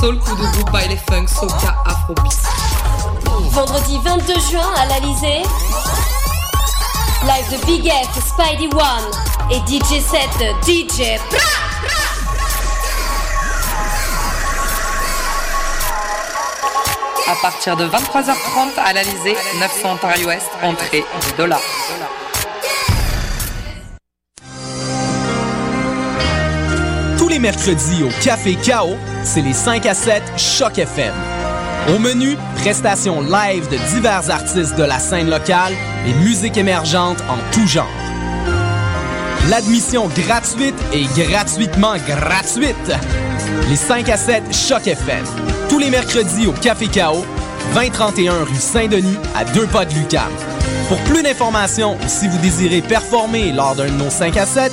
Dancehall, coup de groupe, baile funk, soca, afrobeat. Vendredi 22 juin à l'Alizé. Live de Big F, Spidey One et DJ set DJ Pra À partir de 23h30 à l'Alizé, 900 Ontario Ouest, entrée 10 dollars. Tous les mercredis au Café Chaos, c'est les 5 à 7 Choc FM. Au menu, prestations live de divers artistes de la scène locale et musique émergente en tout genre. L'admission gratuite et gratuitement gratuite. Les 5 à 7 Choc FM. Tous les mercredis au Café Chaos, 2031 rue Saint-Denis, à deux pas de Lucam. Pour plus d'informations ou si vous désirez performer lors d'un de nos 5 à 7,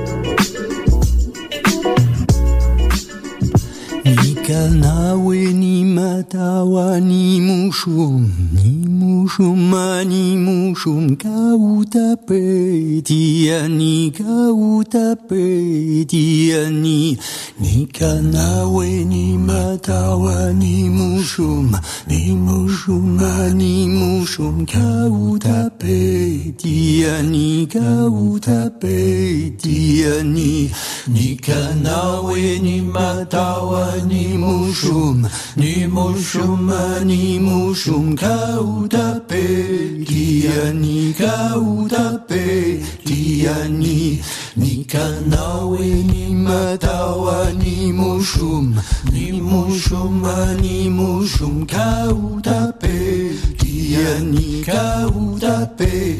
Nikanawe ni matawa ni mushum ni mushum ni mushum kauta pe tiani kauta pe tiani Nikanawe ni matawa ni mushum ni mushum ni mushum kauta pe tiani kauta pe tiani Nikanawe ni matawa ni mushum ni mushum ni mushum kauta utape, kia ni ka utape, kia ni, ni kanawe, ni matawa, ni mushum, ni mushum, ni mushum ka utape, kia ni ka utape,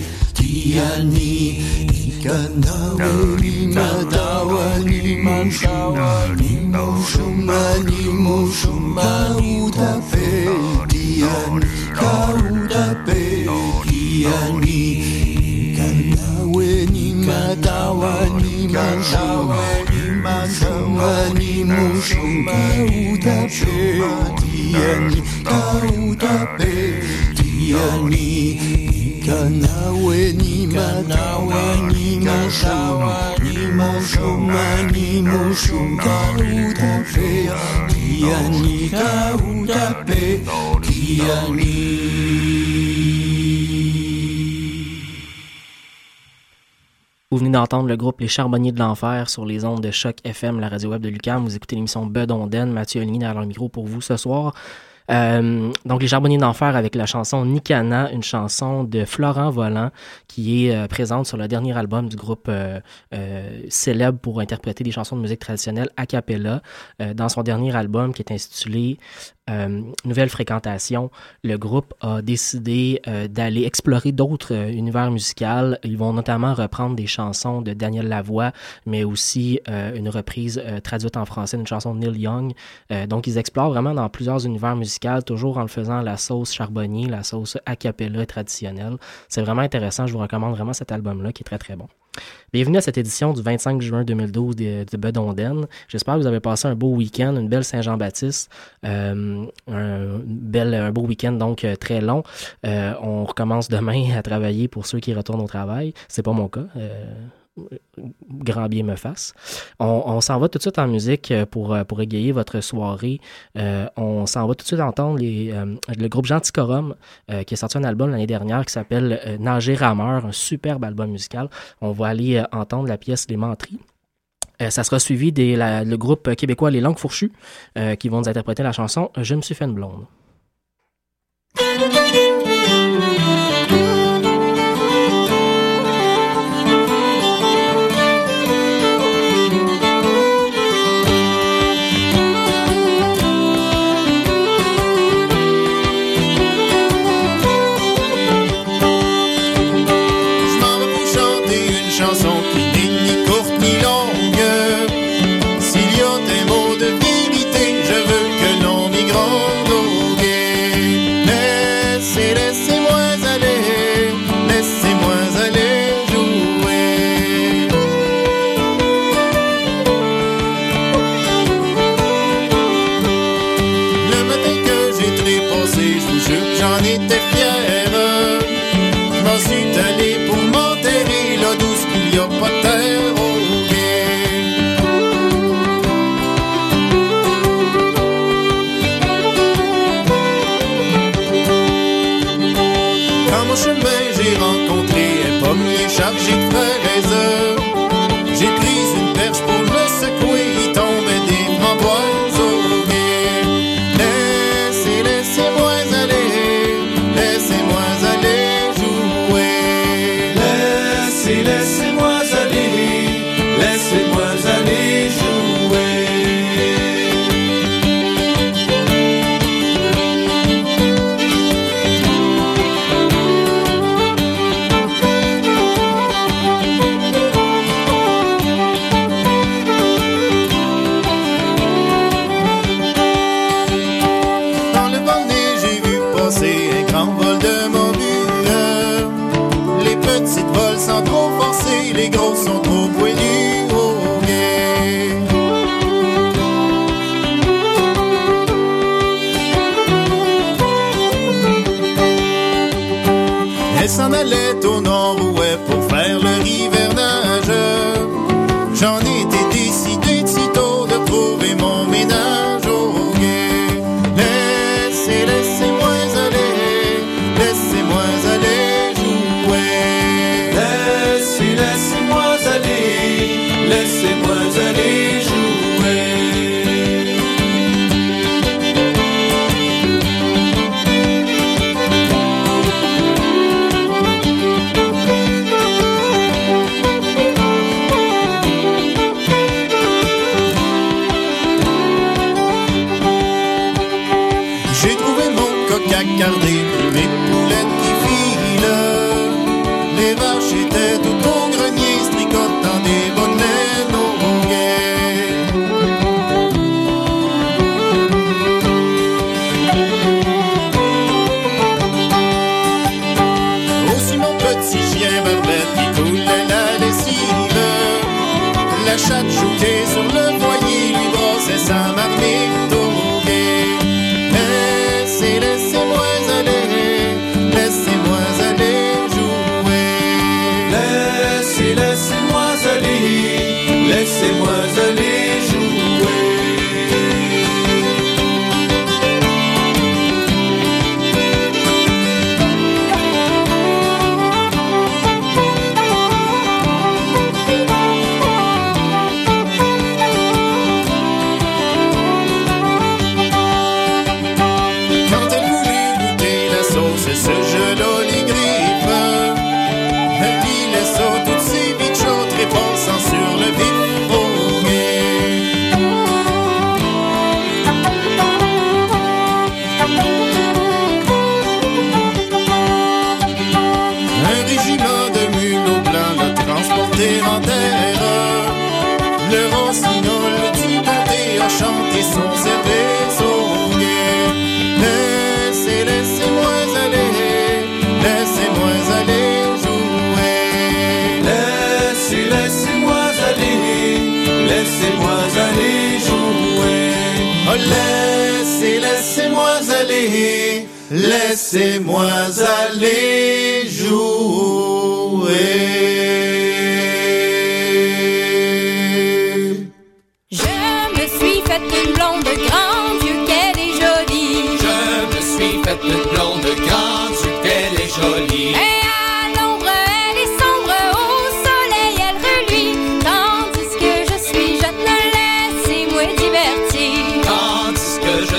Kiani Ikanawe Nima Dawa Nima Dawa Nimo Shuma Nimo Shuma Utape. Kiani Kautape Kiani Ikanawe Nima Dawa Nima Dawa Nima Dawa Nimo Shuma Utape. Kiani Kautape Kiani ni matawa ni ni ni Vous venez d'entendre le groupe Les Charbonniers de l'Enfer sur les ondes de Choc FM, la radio web de Lucam. Vous écoutez l'émission Bud Onden. Mathieu Oligny dans le micro pour vous ce soir. Euh, donc, Les Charbonniers d'Enfer avec la chanson Nikana, une chanson de Florent Volant qui est euh, présente sur le dernier album du groupe euh, célèbre pour interpréter des chansons de musique traditionnelle a cappella. Dans son dernier album qui est intitulé euh, Nouvelle Fréquentation, le groupe a décidé euh, d'aller explorer d'autres euh, univers musicaux. Ils vont notamment reprendre des chansons de Daniel Lavoie, mais aussi une reprise traduite en français d'une chanson de Neil Young. Donc, ils explorent vraiment dans plusieurs univers musicaux, toujours en faisant la sauce charbonnier, la sauce a cappella traditionnelle. C'est vraiment intéressant. Je vous recommande vraiment cet album-là qui est très, très bon. Bienvenue à cette édition du 25 juin 2012 de, de Bedonden. J'espère que vous avez passé un beau week-end, une belle Saint-Jean-Baptiste, euh, un, beau week-end donc euh, très long. Euh, on recommence demain à travailler pour ceux qui retournent au travail. C'est pas mon cas grand bien me fasse. On, s'en va tout de suite en musique euh, pour, euh, pour égayer votre soirée. Euh, on s'en va tout de suite entendre les, le groupe Genticorum qui a sorti un album l'année dernière qui s'appelle Nager Rameur, un superbe album musical. On va aller entendre la pièce Les Mentries. ça sera suivi des le groupe québécois Les Langues Fourchues qui vont nous interpréter la chanson Je me suis fait une blonde. mon chemin, j'ai rencontré un pommier chargé de frères s'en allait au nord-ouest pour faire le rivernage. J'en ai chatte joutait sur le foyer, lui brossait sa matinée. Laissez, laissez-moi aller, laissez-moi aller jour.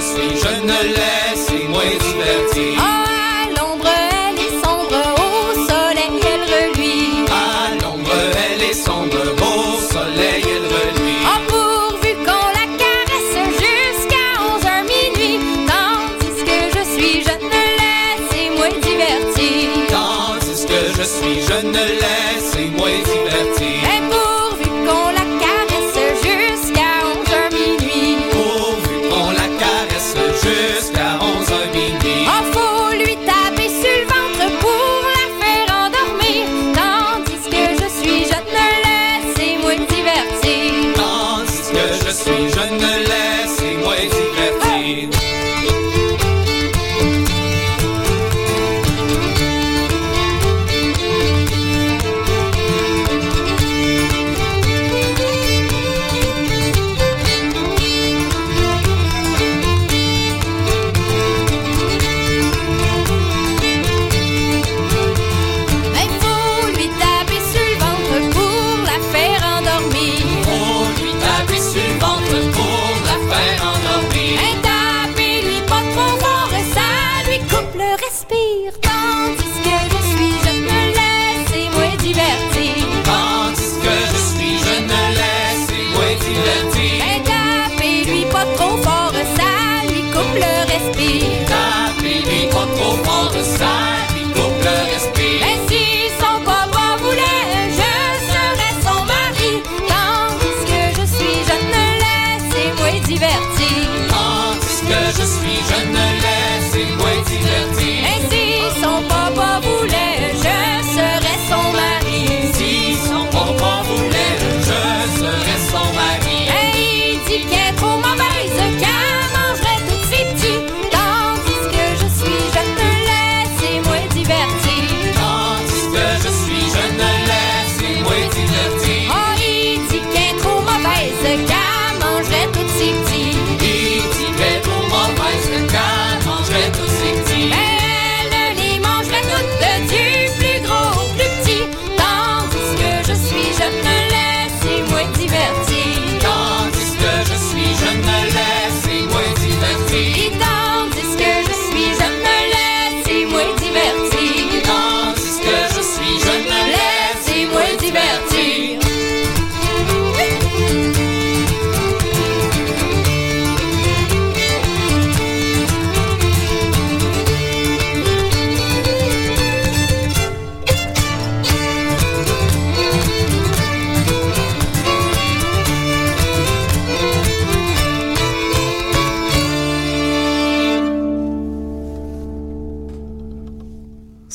suis, je ne l'ai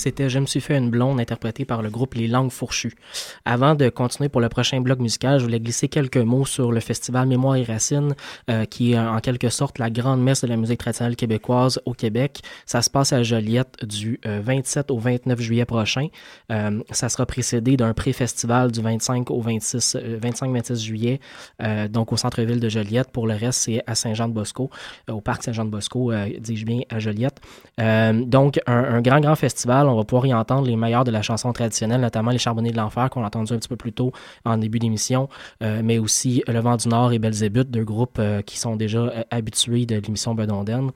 C'était Je me suis fait une blonde, interprété par le groupe Les Langues Fourchues. Avant de continuer pour le prochain bloc musical, je voulais glisser quelques mots sur le festival Mémoire et Racines, euh, qui est en quelque sorte la grande messe de la musique traditionnelle québécoise au Québec. Ça se passe à Joliette du euh, 27 au 29 juillet prochain. Euh, ça sera précédé d'un pré-festival du 25 au 26, euh, 25-26 juillet, euh, donc au centre-ville de Joliette. Pour le reste, c'est à Saint-Jean-de-Bosco, euh, au parc Saint-Jean-de-Bosco, euh, dis-je bien, à Joliette. Euh, donc, un, grand, grand festival. Va pouvoir y entendre les meilleurs de la chanson traditionnelle, notamment les Charbonniers de l'Enfer, qu'on a entendu un petit peu plus tôt en début d'émission, euh, mais aussi Le Vent du Nord et Belzébuth, deux groupes euh, qui sont déjà euh, habitués de l'émission Bedonden.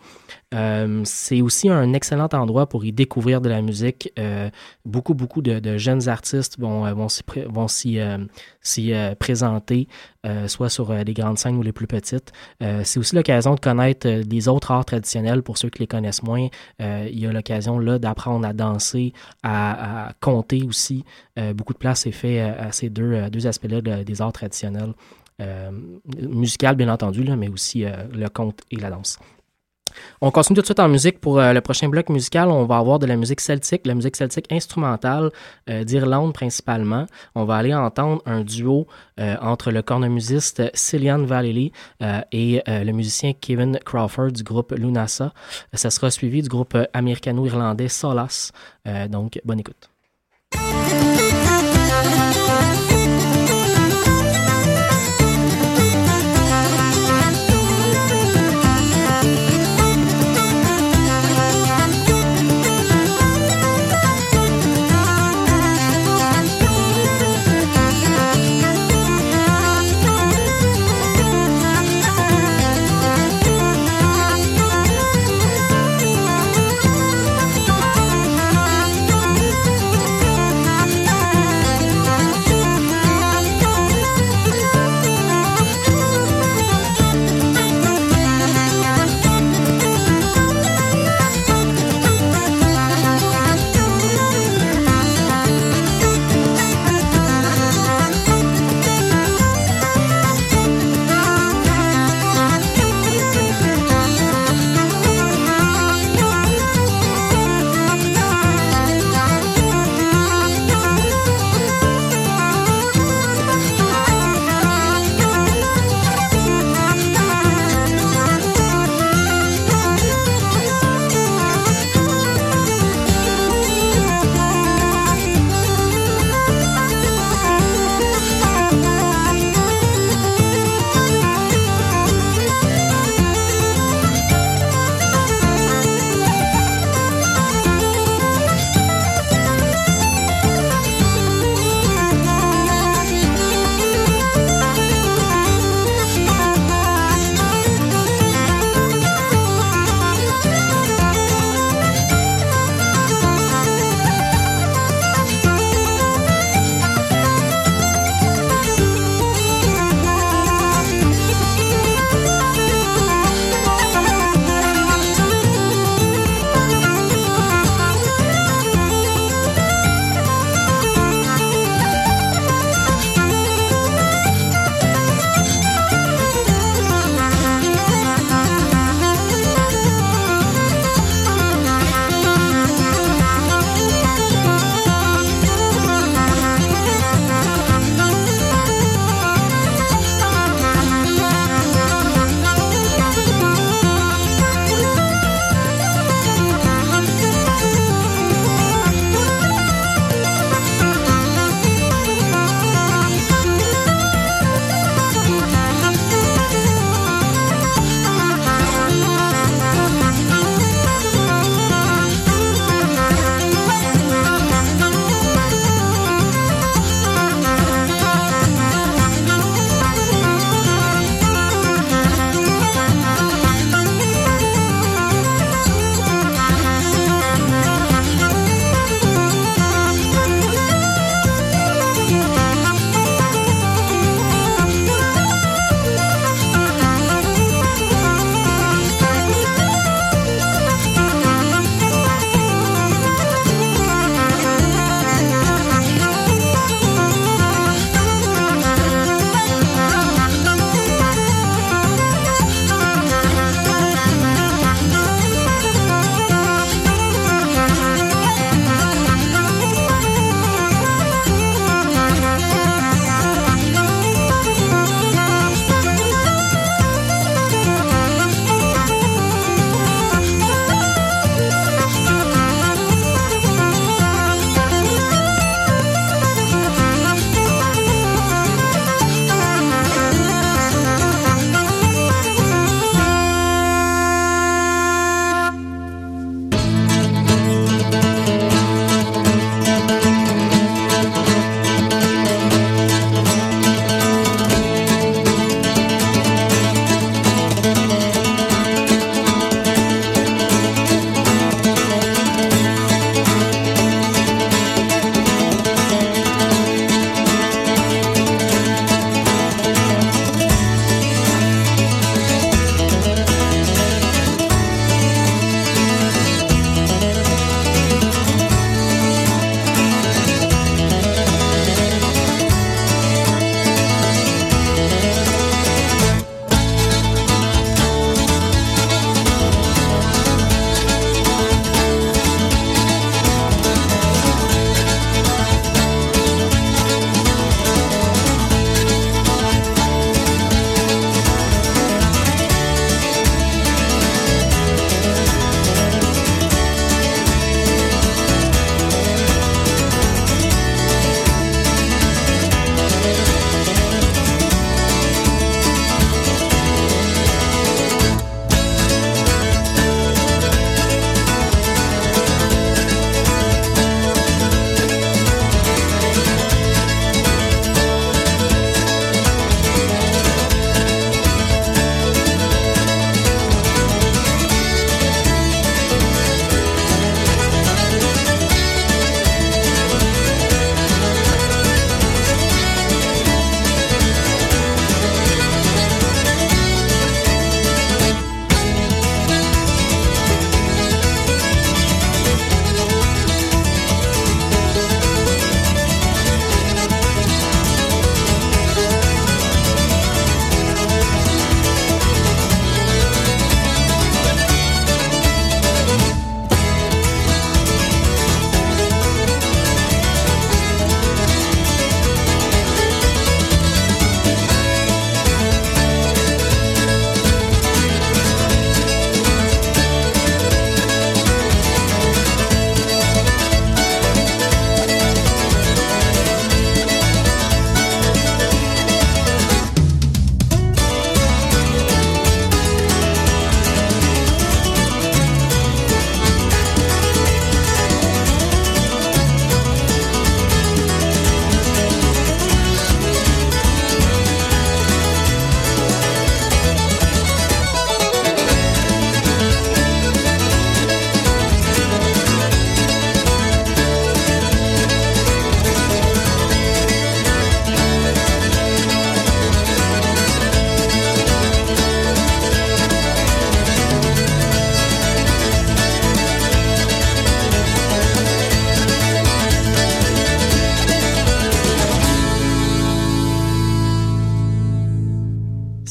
Euh, c'est aussi un excellent endroit pour y découvrir de la musique. Beaucoup, beaucoup de, jeunes artistes vont, vont s'y, présenter, euh, soit sur euh, les grandes scènes ou les plus petites. Euh, c'est aussi l'occasion de connaître euh, les autres arts traditionnels pour ceux qui les connaissent moins. Euh, il y a l'occasion là d'apprendre à danser, à, compter aussi. Euh, beaucoup de place est fait à, ces deux, euh, aspects-là de- des arts traditionnels. Euh, musical, bien entendu, mais aussi euh, le conte et la danse. On continue tout de suite en musique pour euh, le prochain bloc musical. On va avoir de la musique celtique, la musique celtique instrumentale euh, d'Irlande principalement. On va aller entendre un duo euh, entre le cornemusiste Cillian Vallely et le musicien Kevin Crawford du groupe Lunasa. Ça sera suivi du groupe américano-irlandais Solas. Donc, bonne écoute.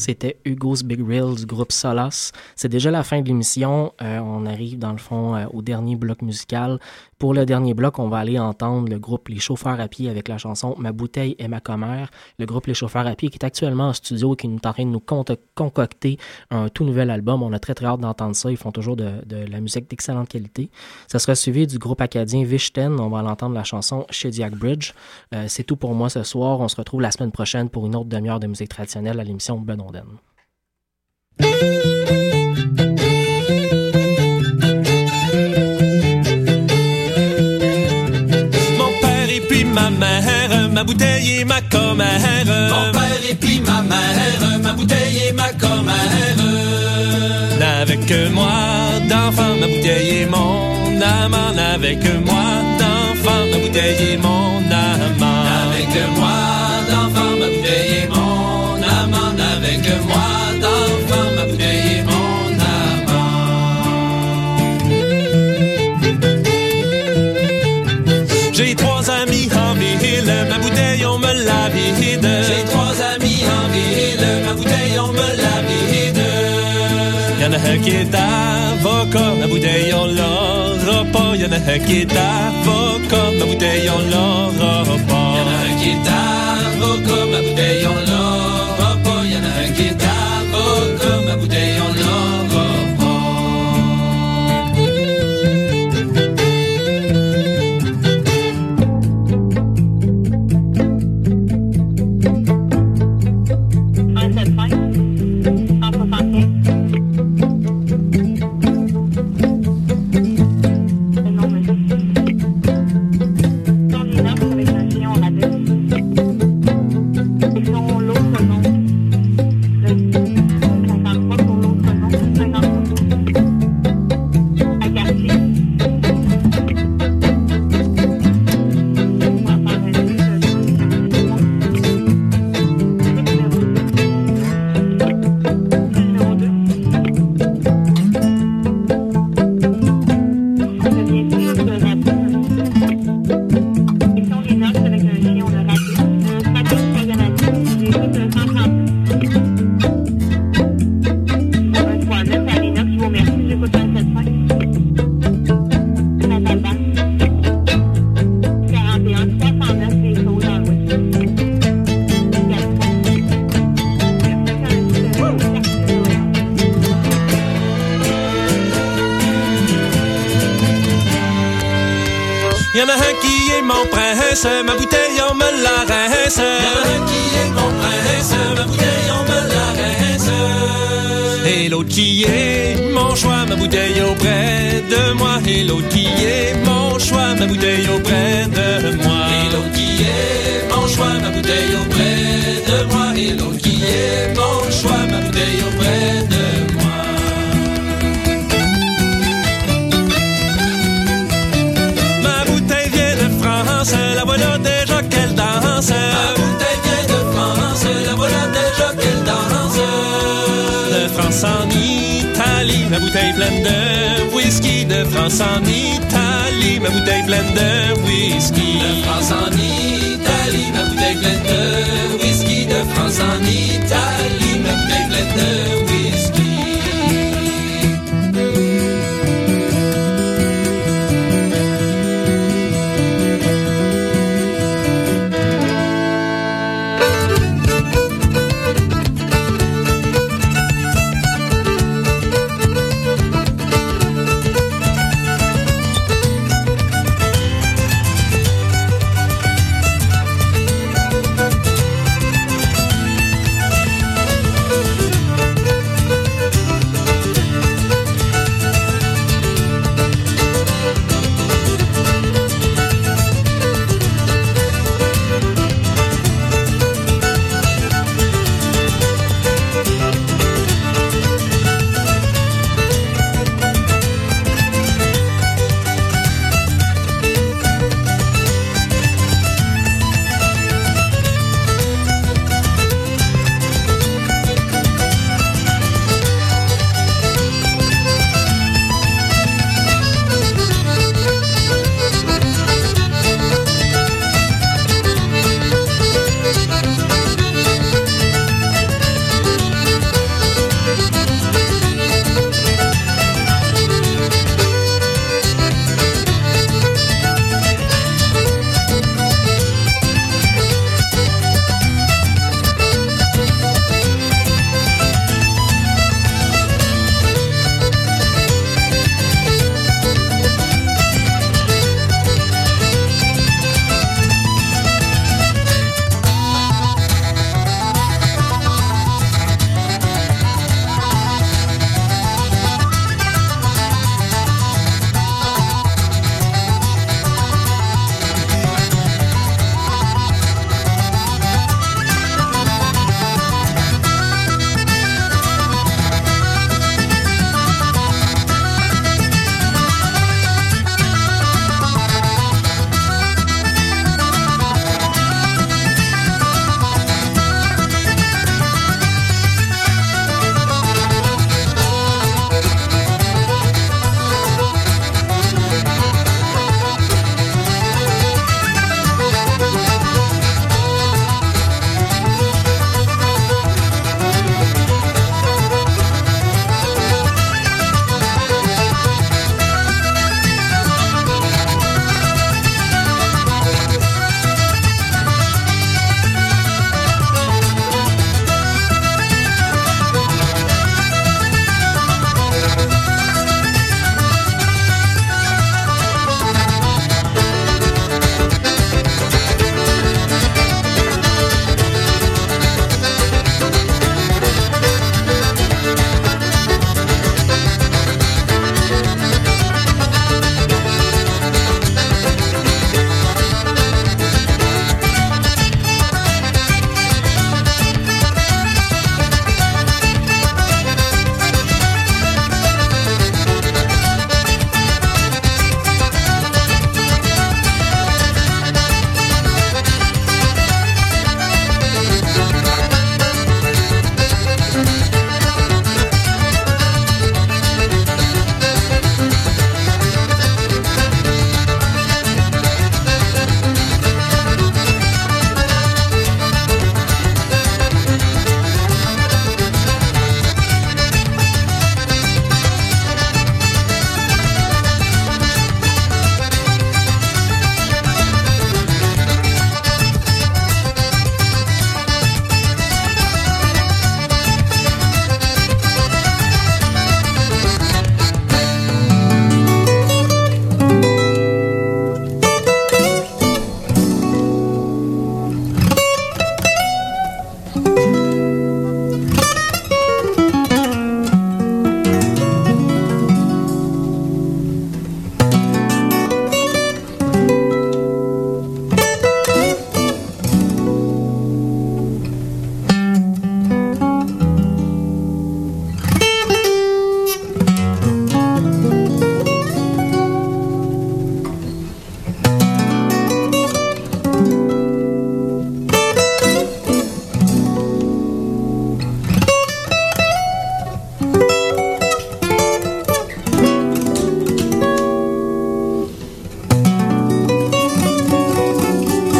C'était Hugo's Big Reel du groupe Solas. C'est déjà la fin de l'émission. Euh, on arrive dans le fond euh, au dernier bloc musical. Pour le dernier bloc, on va aller entendre le groupe Les Chauffeurs à pied avec la chanson Ma bouteille et ma commère. Le groupe Les Chauffeurs à pied qui est actuellement en studio et qui est en train de nous concocter un tout nouvel album. On a très très hâte d'entendre ça. Ils font toujours de, la musique d'excellente qualité. Ça sera suivi du groupe acadien Vichten. On va l'entendre la chanson Shediac Bridge. Euh, c'est tout pour moi ce soir. On se retrouve la semaine prochaine pour une autre demi-heure de musique traditionnelle à l'émission Benonden. Ma mère, ma bouteille et ma commère. Mon père et puis ma mère, ma bouteille et ma commère. Avec moi d'enfant, ma bouteille et mon amant. Avec moi d'enfant, ma bouteille et bouteille on l'aura pas. Y'en a un qui est avocat, ma bouteille on l'aura pas. Y'en a un qui est avocat, ma bouteille on l'aura Y'en a un qui est mon prince, ma bouteille on me la rince. Y'en a un qui est mon prince, ma bouteille on me la rince. Et l'autre qui est mon choix, ma bouteille auprès de moi. Et l'autre qui est mon choix, ma bouteille auprès de moi. Et l'autre qui est mon choix, ma bouteille auprès de moi. Et l'autre qui est mon choix, ma bouteille auprès de bouteille pleine de whisky. De France en Italie, ma bouteille pleine de whisky. De France en Italie, ma bouteille pleine de whisky. De France en Italie, ma bouteille pleine de whisky.